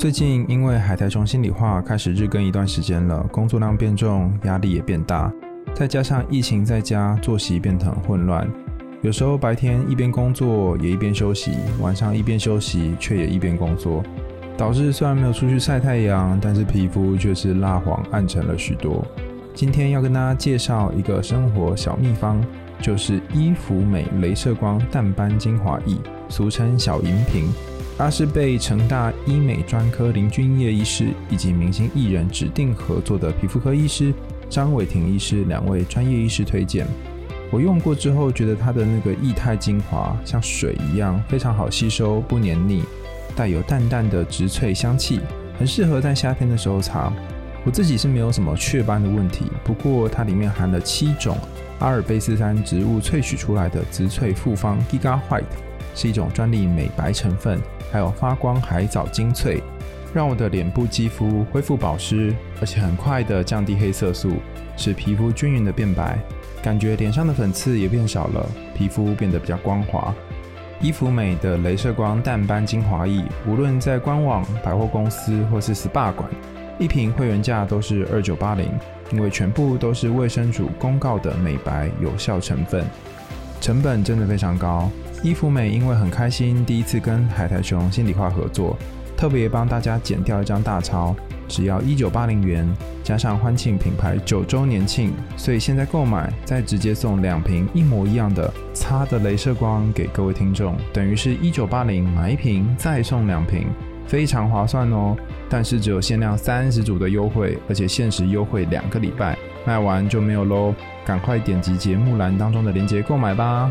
最近因为海苔熊心里话开始日更一段时间了，工作量变重，压力也变大，再加上疫情在家，作息变得很混乱。有时候白天一边工作也一边休息，晚上一边休息却也一边工作，导致虽然没有出去晒太阳，但是皮肤却是蜡黄暗沉了许多。今天要跟大家介绍一个生活小秘方，就是伊芙美镭射光淡斑精华液，俗称小银瓶。它是被成大医美专科林君业医师以及明星艺人指定合作的皮肤科医师张伟婷医师两位专业医师推荐。我用过之后，觉得它的那个液态精华像水一样，非常好吸收，不黏腻，带有淡淡的植萃香气，很适合在夏天的时候擦。我自己是没有什么雀斑的问题，不过它里面含了七种阿尔卑斯山植物萃取出来的植萃复方 Giga White，是一种专利美白成分，还有发光海藻精粹，让我的脸部肌肤恢复保湿，而且很快的降低黑色素，使皮肤均匀的变白。感觉脸上的粉刺也变少了，皮肤变得比较光滑。伊芙美的镭射光淡斑精华液，无论在官网、百货公司或是 SPA 馆，一瓶会员价都是二九八零，因为全部都是卫生署公告的美白有效成分，成本真的非常高。伊芙美因为很开心第一次跟海苔熊心里话合作，特别帮大家剪掉一张大钞。只要一九八零元，加上欢庆品牌九周年庆，所以现在购买再直接送两瓶一模一样的擦的镭射光给各位听众，等于是一九八零买一瓶再送两瓶，非常划算哦。但是只有限量三十组的优惠，而且限时优惠两个礼拜，卖完就没有喽。赶快点击节目栏当中的链接购买吧。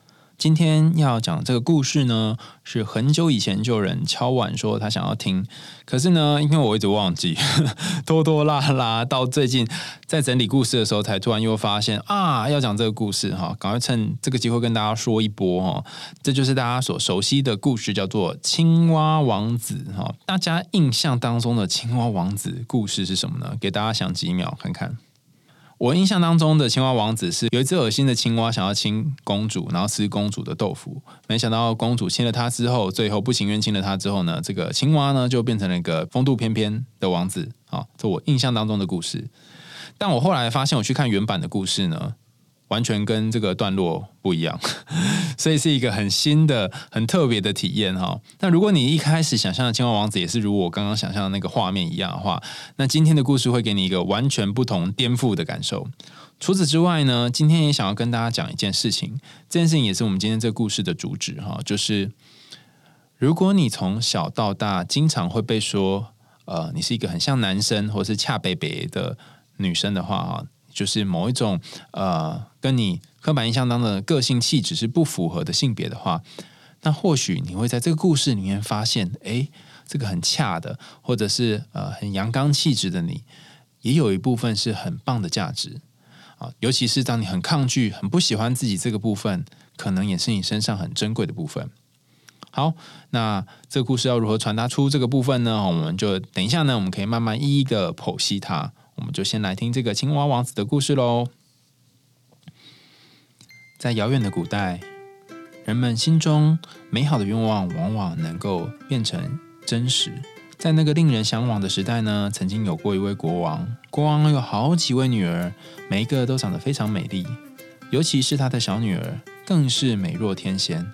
今天要讲这个故事呢，是很久以前就有人敲碗说他想要听，可是呢，因为我一直忘记，拖拖拉拉，到最近在整理故事的时候，才突然又发现啊，要讲这个故事哈，赶快趁这个机会跟大家说一波哈，这就是大家所熟悉的故事，叫做青蛙王子哈。大家印象当中的青蛙王子故事是什么呢？给大家想几秒看看。我印象当中的青蛙王子是有一只恶心的青蛙想要亲公主，然后吃公主的豆腐。没想到公主亲了他之后，最后不情愿亲了他之后呢，这个青蛙呢就变成了一个风度翩翩的王子。好，这我印象当中的故事。但我后来发现，我去看原版的故事呢。完全跟这个段落不一样，所以是一个很新的、很特别的体验哈。那如果你一开始想象的青蛙王子也是如我刚刚想象的那个画面一样的话，那今天的故事会给你一个完全不同、颠覆的感受。除此之外呢，今天也想要跟大家讲一件事情，这件事情也是我们今天这个故事的主旨哈，就是如果你从小到大经常会被说，呃，你是一个很像男生或是恰北北的女生的话哈。就是某一种呃，跟你刻板印象当中的个性气质是不符合的性别的话，那或许你会在这个故事里面发现，哎，这个很恰的，或者是呃很阳刚气质的你，也有一部分是很棒的价值啊。尤其是当你很抗拒、很不喜欢自己这个部分，可能也是你身上很珍贵的部分。好，那这个故事要如何传达出这个部分呢？我们就等一下呢，我们可以慢慢一一的剖析它。我们就先来听这个青蛙王子的故事喽。在遥远的古代，人们心中美好的愿望往往能够变成真实。在那个令人向往的时代呢，曾经有过一位国王，国王有好几位女儿，每一个都长得非常美丽，尤其是他的小女儿更是美若天仙。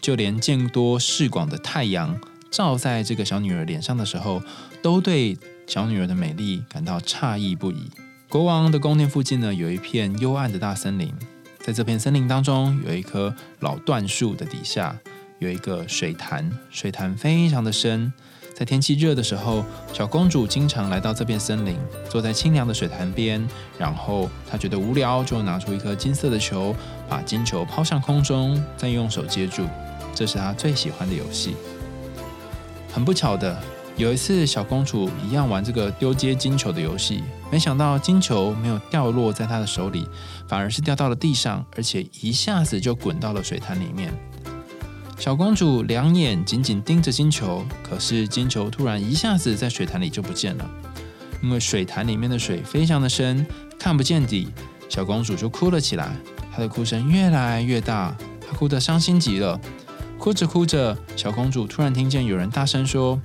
就连见多识广的太阳照在这个小女儿脸上的时候，都对。小女儿的美丽感到诧异不已。国王的宫殿附近呢，有一片幽暗的大森林。在这片森林当中，有一棵老椴树的底下，有一个水潭，水潭非常的深。在天气热的时候，小公主经常来到这片森林，坐在清凉的水潭边。然后她觉得无聊，就拿出一颗金色的球，把金球抛向空中，再用手接住。这是她最喜欢的游戏。很不巧的。有一次，小公主一样玩这个丢接金球的游戏，没想到金球没有掉落在她的手里，反而是掉到了地上，而且一下子就滚到了水潭里面。小公主两眼紧紧盯着金球，可是金球突然一下子在水潭里就不见了，因为水潭里面的水非常的深，看不见底。小公主就哭了起来，她的哭声越来越大，她哭得伤心极了。哭着哭着，小公主突然听见有人大声说。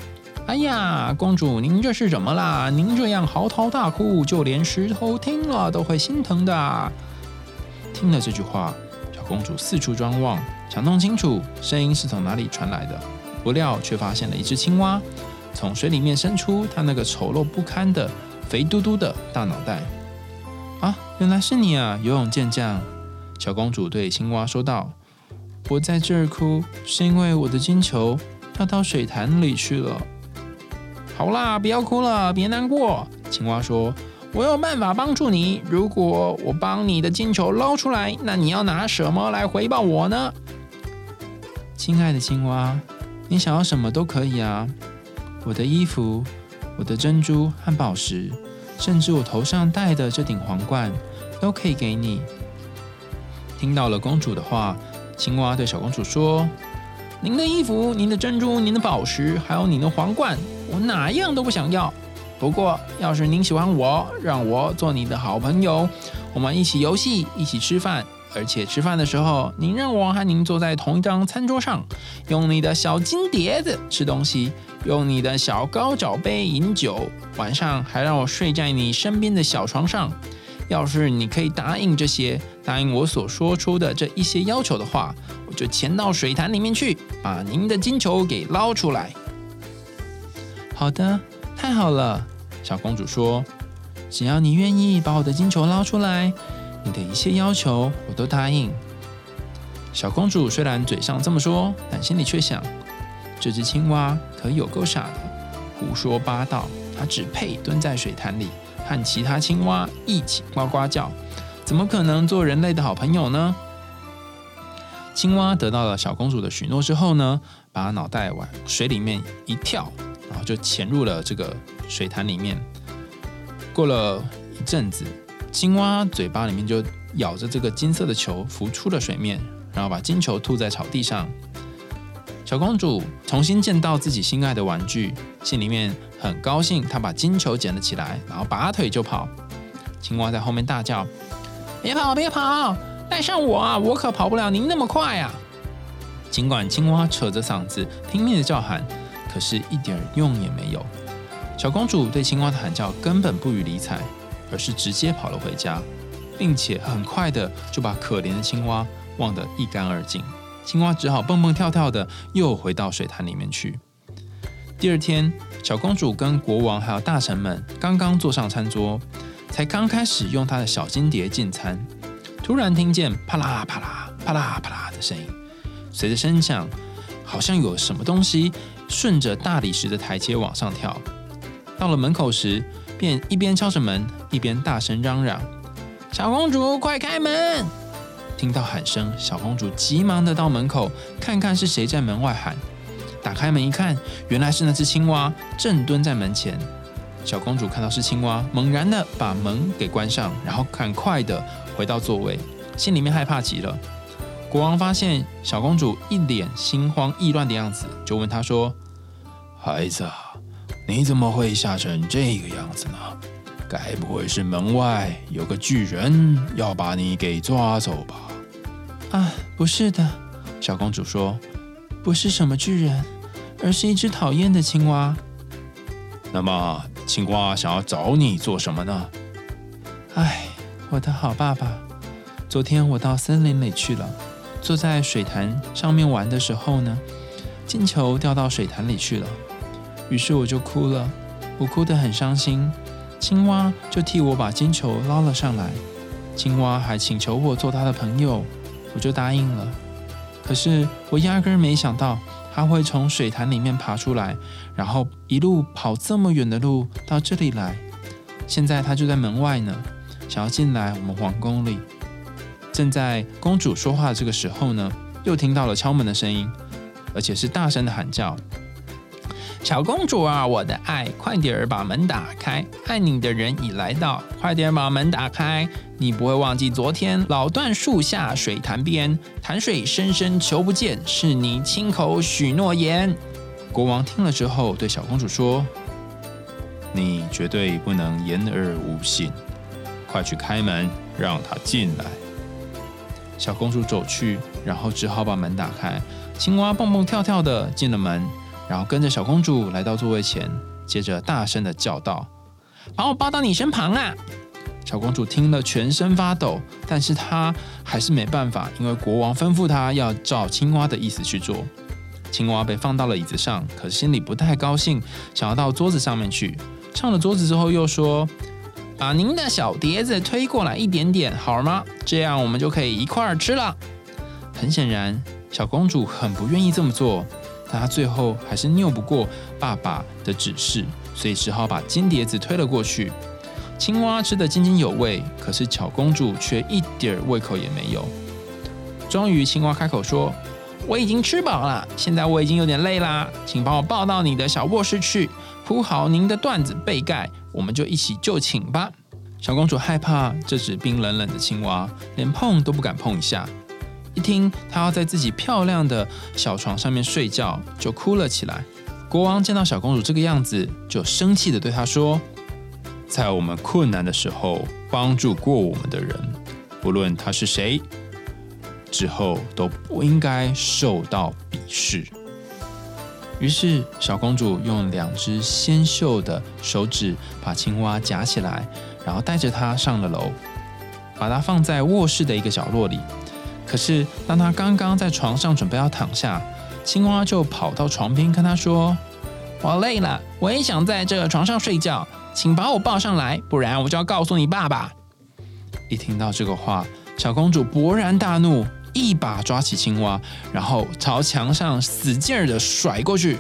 哎呀，公主，您这是怎么啦？您这样嚎啕大哭，就连石头听了都会心疼的。听了这句话，小公主四处张望，想弄清楚声音是从哪里传来的，不料却发现了一只青蛙从水里面伸出它那个丑陋不堪的肥嘟嘟的大脑袋。啊，原来是你啊，游泳健将！小公主对青蛙说道：“我在这儿哭，是因为我的金球掉到水潭里去了。”好啦，不要哭了，别难过。青蛙说：“我有办法帮助你。如果我帮你的金球捞出来，那你要拿什么来回报我呢？”亲爱的青蛙，你想要什么都可以啊！我的衣服、我的珍珠和宝石，甚至我头上戴的这顶皇冠，都可以给你。听到了公主的话，青蛙对小公主说：“您的衣服、您的珍珠、您的宝石，还有您的皇冠。”我哪样都不想要，不过要是您喜欢我，让我做你的好朋友，我们一起游戏，一起吃饭，而且吃饭的时候，您让我和您坐在同一张餐桌上，用你的小金碟子吃东西，用你的小高脚杯饮酒，晚上还让我睡在你身边的小床上。要是你可以答应这些，答应我所说出的这一些要求的话，我就潜到水潭里面去，把您的金球给捞出来。好的，太好了，小公主说：“只要你愿意把我的金球捞出来，你的一切要求我都答应。”小公主虽然嘴上这么说，但心里却想：这只青蛙可有够傻的，胡说八道！它只配蹲在水潭里和其他青蛙一起呱呱叫，怎么可能做人类的好朋友呢？青蛙得到了小公主的许诺之后呢，把脑袋往水里面一跳。就潜入了这个水潭里面。过了一阵子，青蛙嘴巴里面就咬着这个金色的球，浮出了水面，然后把金球吐在草地上。小公主重新见到自己心爱的玩具，心里面很高兴。她把金球捡了起来，然后拔腿就跑。青蛙在后面大叫：“别跑，别跑，带上我！我可跑不了您那么快啊！”尽管青蛙扯着嗓子拼命的叫喊。可是，一点用也没有。小公主对青蛙的喊叫根本不予理睬，而是直接跑了回家，并且很快的就把可怜的青蛙忘得一干二净。青蛙只好蹦蹦跳跳的又回到水潭里面去。第二天，小公主跟国王还有大臣们刚刚坐上餐桌，才刚开始用她的小金碟进餐，突然听见啪啦啪啦啪啦啪啦的声音，随着声响，好像有什么东西。顺着大理石的台阶往上跳，到了门口时，便一边敲着门，一边大声嚷嚷：“小公主，快开门！”听到喊声，小公主急忙的到门口看看是谁在门外喊。打开门一看，原来是那只青蛙正蹲在门前。小公主看到是青蛙，猛然的把门给关上，然后赶快的回到座位，心里面害怕极了。国王发现小公主一脸心慌意乱的样子，就问她说：“孩子，你怎么会吓成这个样子呢？该不会是门外有个巨人要把你给抓走吧？”“啊，不是的。”小公主说，“不是什么巨人，而是一只讨厌的青蛙。”“那么，青蛙想要找你做什么呢？”“哎，我的好爸爸，昨天我到森林里去了。”坐在水潭上面玩的时候呢，金球掉到水潭里去了，于是我就哭了，我哭得很伤心。青蛙就替我把金球捞了上来，青蛙还请求我做他的朋友，我就答应了。可是我压根没想到他会从水潭里面爬出来，然后一路跑这么远的路到这里来。现在他就在门外呢，想要进来我们皇宫里。正在公主说话这个时候呢，又听到了敲门的声音，而且是大声的喊叫：“小公主啊，我的爱，快点儿把门打开，爱你的人已来到，快点把门打开。你不会忘记昨天老断树下水潭边，潭水深深求不见，是你亲口许诺言。国王听了之后，对小公主说：“你绝对不能言而无信，快去开门，让他进来。”小公主走去，然后只好把门打开。青蛙蹦蹦跳跳的进了门，然后跟着小公主来到座位前，接着大声的叫道：“把我抱到你身旁啊！”小公主听了，全身发抖，但是她还是没办法，因为国王吩咐她要照青蛙的意思去做。青蛙被放到了椅子上，可是心里不太高兴，想要到桌子上面去。上了桌子之后，又说：“把您的小碟子推过来一点点，好吗？这样我们就可以一块儿吃了。”很显然，小公主很不愿意这么做，但她最后还是拗不过爸爸的指示，所以只好把金碟子推了过去。青蛙吃得津津有味，可是小公主却一点胃口也没有。终于，青蛙开口说：“我已经吃饱了，现在我已经有点累啦，请把我抱到你的小卧室去，铺好您的缎子被盖，我们就一起就寝吧。”小公主害怕这只冰冷冷的青蛙，连碰都不敢碰一下。一听她要在自己漂亮的小床上面睡觉，就哭了起来。国王见到小公主这个样子，就生气的对她说。在我们困难的时候帮助过我们的人，不论他是谁，之后都不应该受到鄙视。于是，小公主用两只纤秀的手指把青蛙夹起来，然后带着它上了楼，把它放在卧室的一个角落里。可是，当她刚刚在床上准备要躺下，青蛙就跑到床边跟她说：“我累了，我也想在这个床上睡觉。”请把我抱上来，不然我就要告诉你爸爸。一听到这个话，小公主勃然大怒，一把抓起青蛙，然后朝墙上使劲儿的甩过去。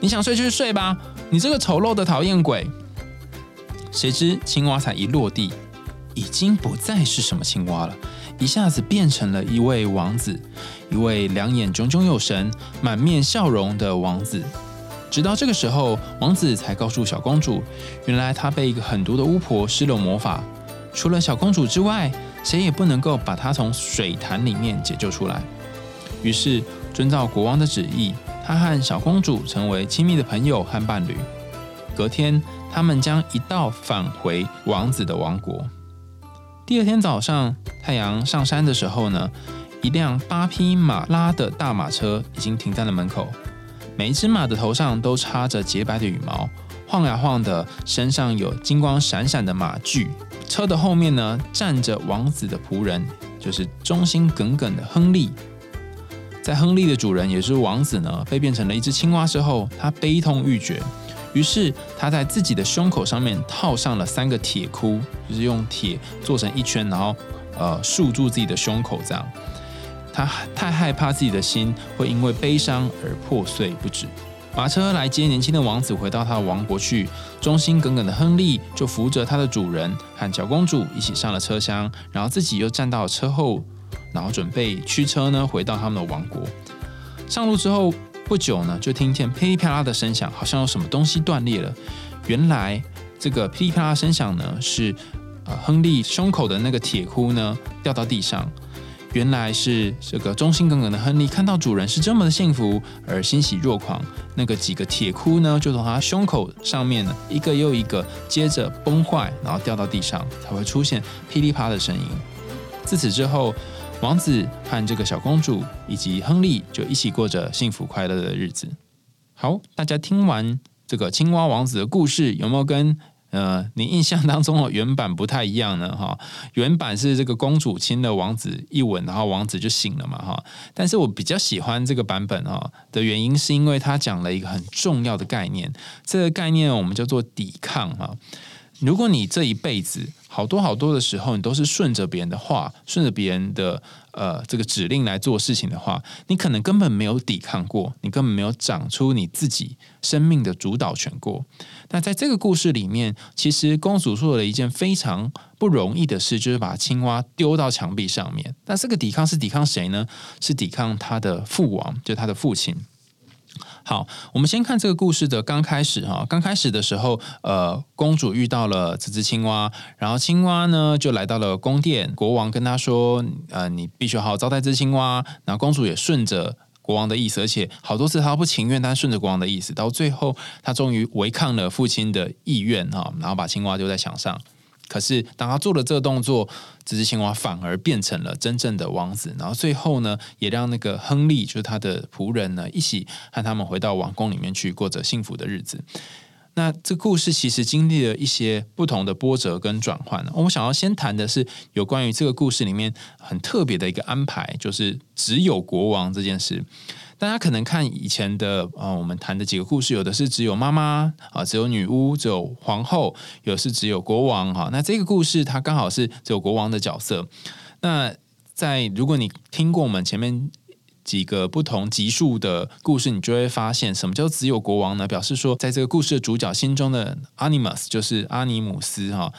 你想睡就睡吧，你这个丑陋的讨厌鬼！谁知青蛙才一落地，已经不再是什么青蛙了，一下子变成了一位王子，一位两眼炯炯有神、满面笑容的王子。直到这个时候，王子才告诉小公主，原来他被一个狠毒的巫婆施了魔法，除了小公主之外，谁也不能够把她从水潭里面解救出来。于是，遵照国王的旨意，他和小公主成为亲密的朋友和伴侣。隔天，他们将一道返回王子的王国。第二天早上，太阳上山的时候呢，一辆八匹马拉的大马车已经停在了门口。每一只马的头上都插着洁白的羽毛，晃呀晃的，身上有金光闪闪的马具。车的后面呢，站着王子的仆人，就是忠心耿耿的亨利。在亨利的主人，也是王子呢，被变成了一只青蛙之后，他悲痛欲绝，于是他在自己的胸口上面套上了三个铁箍，就是用铁做成一圈，然后呃束住自己的胸口，这样。他太害怕自己的心会因为悲伤而破碎不止。马车来接年轻的王子回到他的王国去，忠心耿耿的亨利就扶着他的主人和小公主一起上了车厢，然后自己又站到车后，然后准备驱车呢回到他们的王国。上路之后不久呢，就听见噼里啪啦的声响，好像有什么东西断裂了。原来这个噼里啪啦声响呢，是呃亨利胸口的那个铁箍呢掉到地上。原来是这个忠心耿耿的亨利看到主人是这么的幸福而欣喜若狂，那个几个铁箍呢就从他胸口上面呢一个又一个接着崩坏，然后掉到地上，才会出现噼里啪的声音。自此之后，王子和这个小公主以及亨利就一起过着幸福快乐的日子。好，大家听完这个青蛙王子的故事，有没有跟？呃，你印象当中哦，原版不太一样呢，哈。原版是这个公主亲了王子一吻，然后王子就醒了嘛，哈。但是我比较喜欢这个版本哦的原因，是因为它讲了一个很重要的概念，这个概念我们叫做抵抗哈。如果你这一辈子好多好多的时候，你都是顺着别人的话，顺着别人的呃这个指令来做事情的话，你可能根本没有抵抗过，你根本没有长出你自己生命的主导权过。那在这个故事里面，其实公主做了一件非常不容易的事，就是把青蛙丢到墙壁上面。那这个抵抗是抵抗谁呢？是抵抗他的父王，就他的父亲。好，我们先看这个故事的刚开始哈。刚开始的时候，呃，公主遇到了这只青蛙，然后青蛙呢就来到了宫殿，国王跟她说：“呃，你必须好好招待这只青蛙。”然后公主也顺着国王的意思，而且好多次她不情愿，但顺着国王的意思，到最后她终于违抗了父亲的意愿哈，然后把青蛙丢在墙上。可是，当他做了这个动作，这只青蛙反而变成了真正的王子。然后最后呢，也让那个亨利，就是他的仆人呢，一起和他们回到王宫里面去，过着幸福的日子。那这故事其实经历了一些不同的波折跟转换。我们想要先谈的是有关于这个故事里面很特别的一个安排，就是只有国王这件事。大家可能看以前的啊，我们谈的几个故事，有的是只有妈妈啊，只有女巫，只有皇后，有的是只有国王哈。那这个故事它刚好是只有国王的角色。那在如果你听过我们前面。几个不同级数的故事，你就会发现，什么叫只有国王呢？表示说，在这个故事的主角心中的 animus 就是阿尼姆斯哈，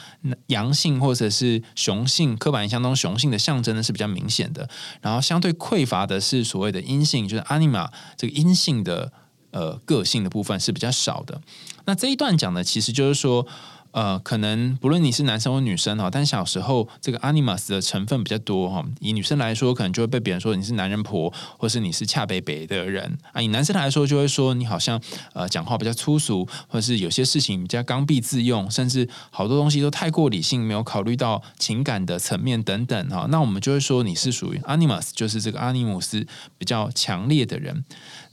阳性或者是雄性，刻板印象中雄性的象征呢是比较明显的。然后相对匮乏的是所谓的阴性，就是 anima 这个阴性的呃个性的部分是比较少的。那这一段讲的其实就是说。呃，可能不论你是男生或女生哈，但小时候这个 animus 的成分比较多哈。以女生来说，可能就会被别人说你是男人婆，或是你是恰北北的人啊。以男生来说，就会说你好像呃讲话比较粗俗，或是有些事情比较刚愎自用，甚至好多东西都太过理性，没有考虑到情感的层面等等哈。那我们就会说你是属于 animus，就是这个阿尼姆斯比较强烈的人。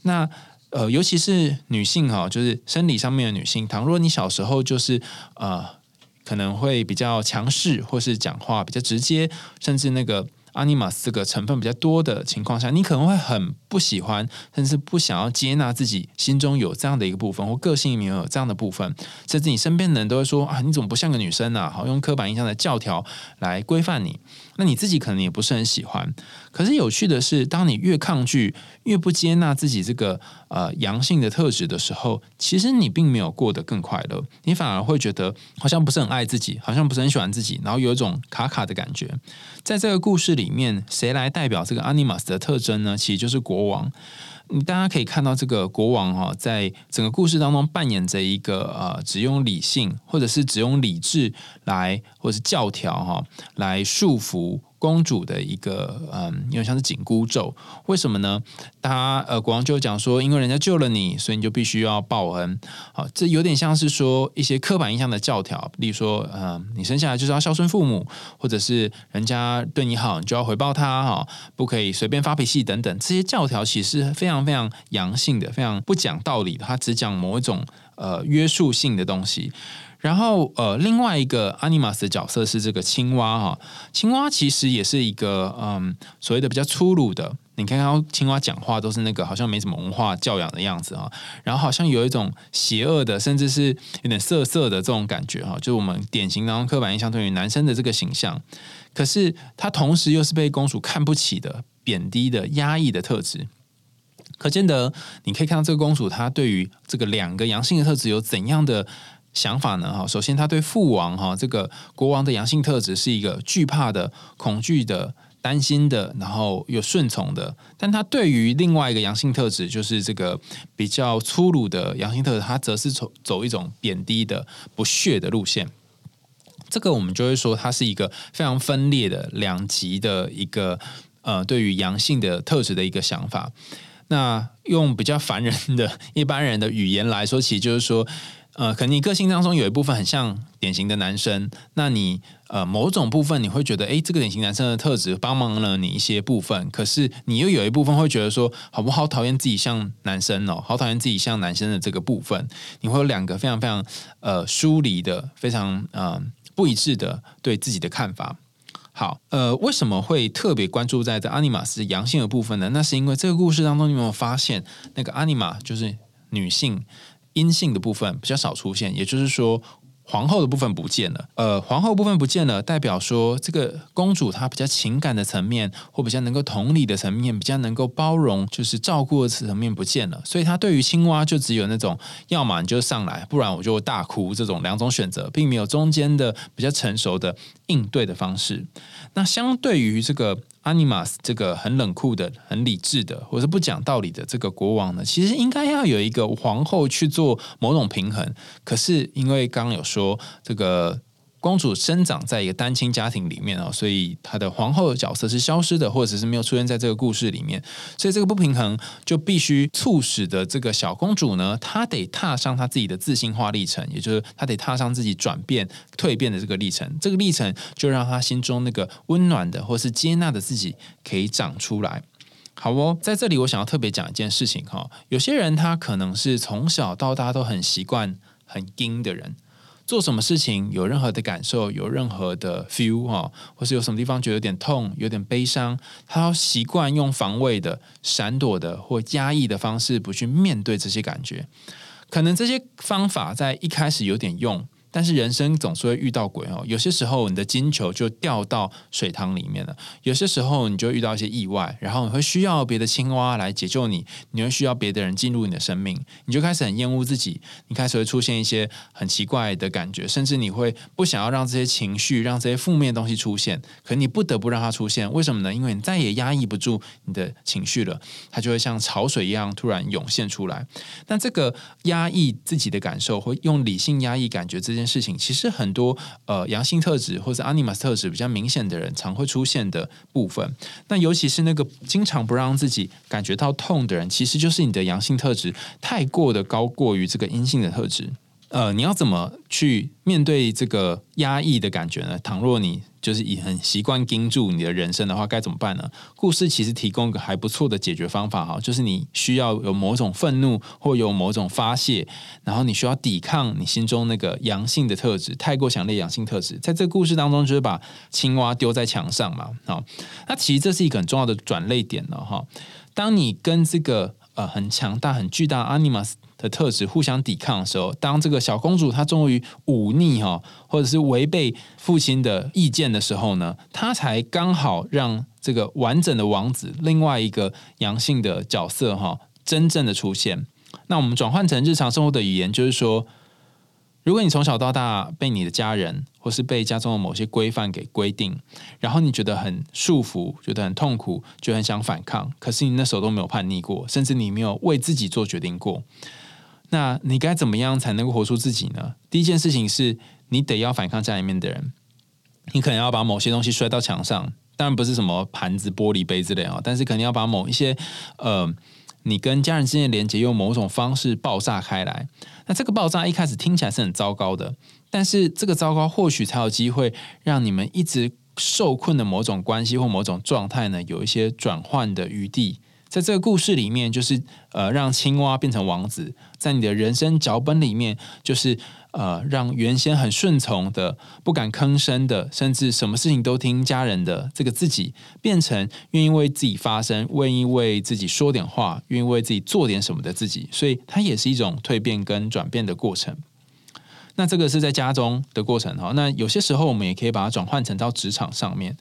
那呃，尤其是女性哈，就是生理上面的女性，倘若你小时候就是呃，可能会比较强势，或是讲话比较直接，甚至那个。阿尼玛斯这个成分比较多的情况下，你可能会很不喜欢，甚至不想要接纳自己心中有这样的一个部分，或个性里面有这样的部分，甚至你身边的人都会说啊，你怎么不像个女生呢？好用刻板印象的教条来规范你，那你自己可能也不是很喜欢。可是有趣的是，当你越抗拒、越不接纳自己这个呃阳性的特质的时候，其实你并没有过得更快乐，你反而会觉得好像不是很爱自己，好像不是很喜欢自己，然后有一种卡卡的感觉。在这个故事里面，谁来代表这个阿尼玛斯的特征呢？其实就是国王。你大家可以看到，这个国王哈，在整个故事当中扮演着一个呃，只用理性或者是只用理智来，或是教条哈，来束缚。公主的一个嗯，有点像是紧箍咒，为什么呢？他呃，国王就讲说，因为人家救了你，所以你就必须要报恩。好，这有点像是说一些刻板印象的教条，例如说，嗯，你生下来就是要孝顺父母，或者是人家对你好，你就要回报他哈，不可以随便发脾气等等。这些教条其实非常非常阳性的，非常不讲道理的，他只讲某一种呃约束性的东西。然后，呃，另外一个 animus 的角色是这个青蛙哈。青蛙其实也是一个，嗯，所谓的比较粗鲁的。你看看青蛙讲话都是那个好像没什么文化教养的样子哈。然后好像有一种邪恶的，甚至是有点色色的这种感觉哈。就是我们典型当中刻板印象对于男生的这个形象。可是他同时又是被公主看不起的、贬低的、压抑的特质。可见得，你可以看到这个公主她对于这个两个阳性的特质有怎样的。想法呢？哈，首先他对父王哈这个国王的阳性特质是一个惧怕的、恐惧的、担心的，然后又顺从的。但他对于另外一个阳性特质，就是这个比较粗鲁的阳性特质，他则是走走一种贬低的、不屑的路线。这个我们就会说，它是一个非常分裂的两极的一个呃，对于阳性的特质的一个想法。那用比较凡人的一般人的语言来说，其实就是说。呃，可能你个性当中有一部分很像典型的男生，那你呃某种部分你会觉得，哎，这个典型男生的特质帮忙了你一些部分，可是你又有一部分会觉得说，好不好讨厌自己像男生哦，好讨厌自己像男生的这个部分，你会有两个非常非常呃疏离的、非常呃不一致的对自己的看法。好，呃，为什么会特别关注在这阿尼玛是阳性的部分呢？那是因为这个故事当中，你有没有发现那个阿尼玛就是女性？阴性的部分比较少出现，也就是说，皇后的部分不见了。呃，皇后部分不见了，代表说这个公主她比较情感的层面，或比较能够同理的层面，比较能够包容，就是照顾的层面不见了。所以她对于青蛙就只有那种，要么你就上来，不然我就大哭这种两种选择，并没有中间的比较成熟的应对的方式。那相对于这个。Animus 这个很冷酷的、很理智的，或是不讲道理的这个国王呢，其实应该要有一个皇后去做某种平衡。可是因为刚刚有说这个。公主生长在一个单亲家庭里面哦，所以她的皇后的角色是消失的，或者是没有出现在这个故事里面。所以这个不平衡就必须促使的这个小公主呢，她得踏上她自己的自信化历程，也就是她得踏上自己转变、蜕变的这个历程。这个历程就让她心中那个温暖的或是接纳的自己可以长出来。好哦，在这里我想要特别讲一件事情哈，有些人他可能是从小到大都很习惯很硬的人。做什么事情有任何的感受，有任何的 feel 哈，或是有什么地方觉得有点痛、有点悲伤，他要习惯用防卫的、闪躲的或压抑的方式，不去面对这些感觉。可能这些方法在一开始有点用。但是人生总是会遇到鬼哦，有些时候你的金球就掉到水塘里面了，有些时候你就遇到一些意外，然后你会需要别的青蛙来解救你，你会需要别的人进入你的生命，你就开始很厌恶自己，你开始会出现一些很奇怪的感觉，甚至你会不想要让这些情绪、让这些负面东西出现，可你不得不让它出现，为什么呢？因为你再也压抑不住你的情绪了，它就会像潮水一样突然涌现出来。但这个压抑自己的感受，或用理性压抑感觉这件。事情其实很多呃阳性特质或者 animus 特质比较明显的人常会出现的部分，那尤其是那个经常不让自己感觉到痛的人，其实就是你的阳性特质太过的高过于这个阴性的特质。呃，你要怎么去面对这个压抑的感觉呢？倘若你就是以很习惯盯住你的人生的话，该怎么办呢？故事其实提供一个还不错的解决方法哈，就是你需要有某种愤怒或有某种发泄，然后你需要抵抗你心中那个阳性的特质，太过强烈阳性特质，在这个故事当中就是把青蛙丢在墙上嘛，好，那其实这是一个很重要的转类点了哈。当你跟这个呃很强大、很巨大 animus。的特质互相抵抗的时候，当这个小公主她终于忤逆哈，或者是违背父亲的意见的时候呢，她才刚好让这个完整的王子另外一个阳性的角色哈真正的出现。那我们转换成日常生活的语言，就是说。如果你从小到大被你的家人或是被家中的某些规范给规定，然后你觉得很束缚，觉得很痛苦，就很想反抗，可是你那时候都没有叛逆过，甚至你没有为自己做决定过，那你该怎么样才能够活出自己呢？第一件事情是你得要反抗家里面的人，你可能要把某些东西摔到墙上，当然不是什么盘子、玻璃杯之类啊，但是肯定要把某一些呃。你跟家人之间的连接用某种方式爆炸开来，那这个爆炸一开始听起来是很糟糕的，但是这个糟糕或许才有机会让你们一直受困的某种关系或某种状态呢，有一些转换的余地。在这个故事里面，就是呃，让青蛙变成王子；在你的人生脚本里面，就是呃，让原先很顺从的、不敢吭声的，甚至什么事情都听家人的这个自己，变成愿意为自己发声、愿意为自己说点话、愿意为自己做点什么的自己。所以，它也是一种蜕变跟转变的过程。那这个是在家中的过程哈，那有些时候我们也可以把它转换成到职场上面。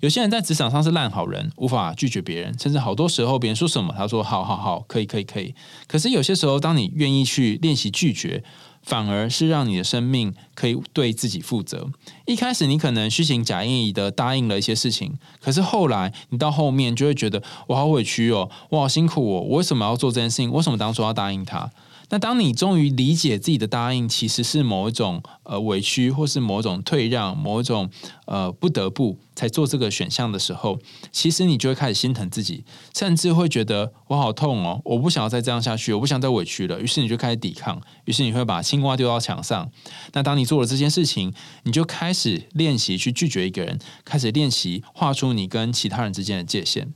有些人在职场上是烂好人，无法拒绝别人，甚至好多时候别人说什么，他说好好好，可以可以可以。可是有些时候，当你愿意去练习拒绝，反而是让你的生命可以对自己负责。一开始你可能虚情假意的答应了一些事情，可是后来你到后面就会觉得我好委屈哦，我好辛苦哦，我为什么要做这件事情？为什么当初要答应他？那当你终于理解自己的答应其实是某一种呃委屈，或是某种退让，某一种呃不得不才做这个选项的时候，其实你就会开始心疼自己，甚至会觉得我好痛哦，我不想要再这样下去，我不想再委屈了。于是你就开始抵抗，于是你会把青蛙丢到墙上。那当你做了这件事情，你就开始练习去拒绝一个人，开始练习画出你跟其他人之间的界限。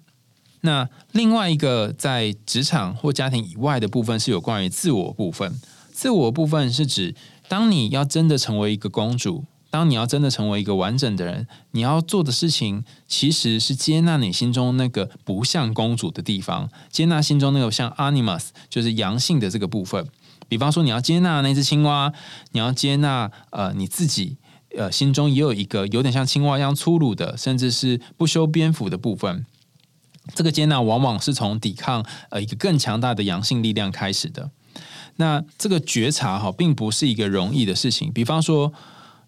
那另外一个在职场或家庭以外的部分是有关于自我部分。自我部分是指，当你要真的成为一个公主，当你要真的成为一个完整的人，你要做的事情其实是接纳你心中那个不像公主的地方，接纳心中那个像 animus，就是阳性的这个部分。比方说，你要接纳那只青蛙，你要接纳呃你自己，呃心中也有一个有点像青蛙一样粗鲁的，甚至是不修边幅的部分。这个接纳往往是从抵抗呃一个更强大的阳性力量开始的。那这个觉察哈，并不是一个容易的事情。比方说，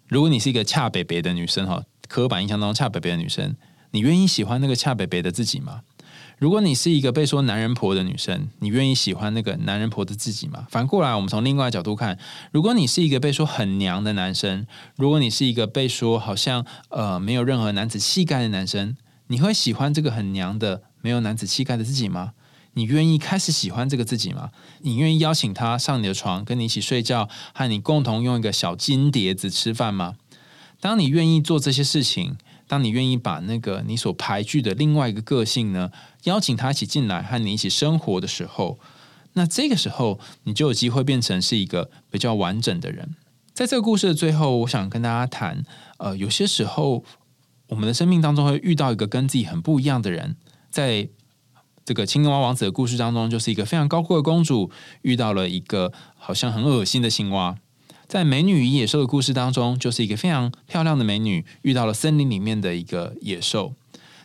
如果你是一个恰北北的女生哈，刻板印象当中恰北北的女生，你愿意喜欢那个恰北北的自己吗？如果你是一个被说男人婆的女生，你愿意喜欢那个男人婆的自己吗？反过来，我们从另外角度看，如果你是一个被说很娘的男生，如果你是一个被说好像呃没有任何男子气概的男生，你会喜欢这个很娘的没有男子气概的自己吗？你愿意开始喜欢这个自己吗？你愿意邀请他上你的床，跟你一起睡觉，和你共同用一个小金碟子吃饭吗？当你愿意做这些事情。当你愿意把那个你所排拒的另外一个个性呢，邀请他一起进来和你一起生活的时候，那这个时候你就有机会变成是一个比较完整的人。在这个故事的最后，我想跟大家谈，呃，有些时候我们的生命当中会遇到一个跟自己很不一样的人，在这个青蛙王子的故事当中，就是一个非常高贵的公主遇到了一个好像很恶心的青蛙。在《美女与野兽》的故事当中，就是一个非常漂亮的美女遇到了森林里面的一个野兽，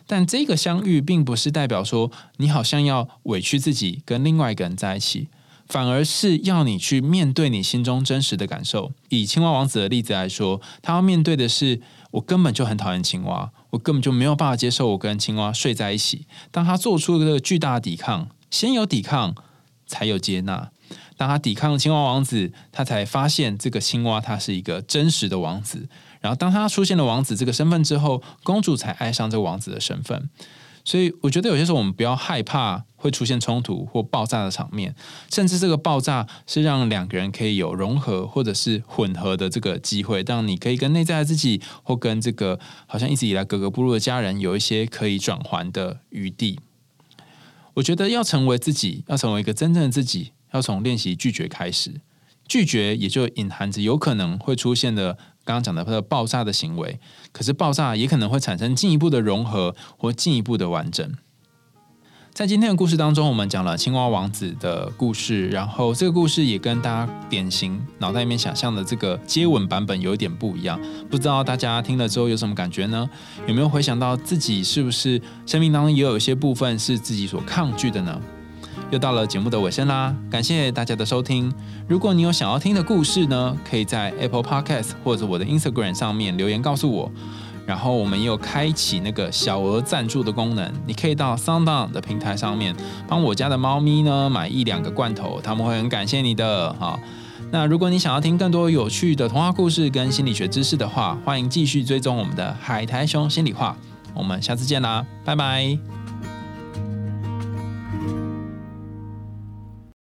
但这个相遇并不是代表说你好像要委屈自己跟另外一个人在一起，反而是要你去面对你心中真实的感受。以青蛙王子的例子来说，他要面对的是我根本就很讨厌青蛙，我根本就没有办法接受我跟青蛙睡在一起。当他做出了这个巨大的抵抗，先有抵抗，才有接纳。当他抵抗青蛙王子，他才发现这个青蛙他是一个真实的王子。然后当他出现了王子这个身份之后，公主才爱上这个王子的身份。所以我觉得有些时候我们不要害怕会出现冲突或爆炸的场面，甚至这个爆炸是让两个人可以有融合或者是混合的这个机会，让你可以跟内在的自己或跟这个好像一直以来格格不入的家人有一些可以转换的余地。我觉得要成为自己，要成为一个真正的自己。要从练习拒绝开始，拒绝也就隐含着有可能会出现的刚刚讲的它的爆炸的行为。可是爆炸也可能会产生进一步的融合或进一步的完整。在今天的故事当中，我们讲了青蛙王子的故事，然后这个故事也跟大家典型脑袋里面想象的这个接吻版本有点不一样。不知道大家听了之后有什么感觉呢？有没有回想到自己是不是生命当中也有一些部分是自己所抗拒的呢？又到了节目的尾声啦，感谢大家的收听。如果你有想要听的故事呢，可以在 Apple Podcast 或者我的 Instagram 上面留言告诉我。然后我们也有开启那个小额赞助的功能，你可以到 SoundOn 的平台上面帮我家的猫咪呢买一两个罐头，他们会很感谢你的哈。那如果你想要听更多有趣的童话故事跟心理学知识的话，欢迎继续追踪我们的海苔熊心里话。我们下次见啦，拜拜。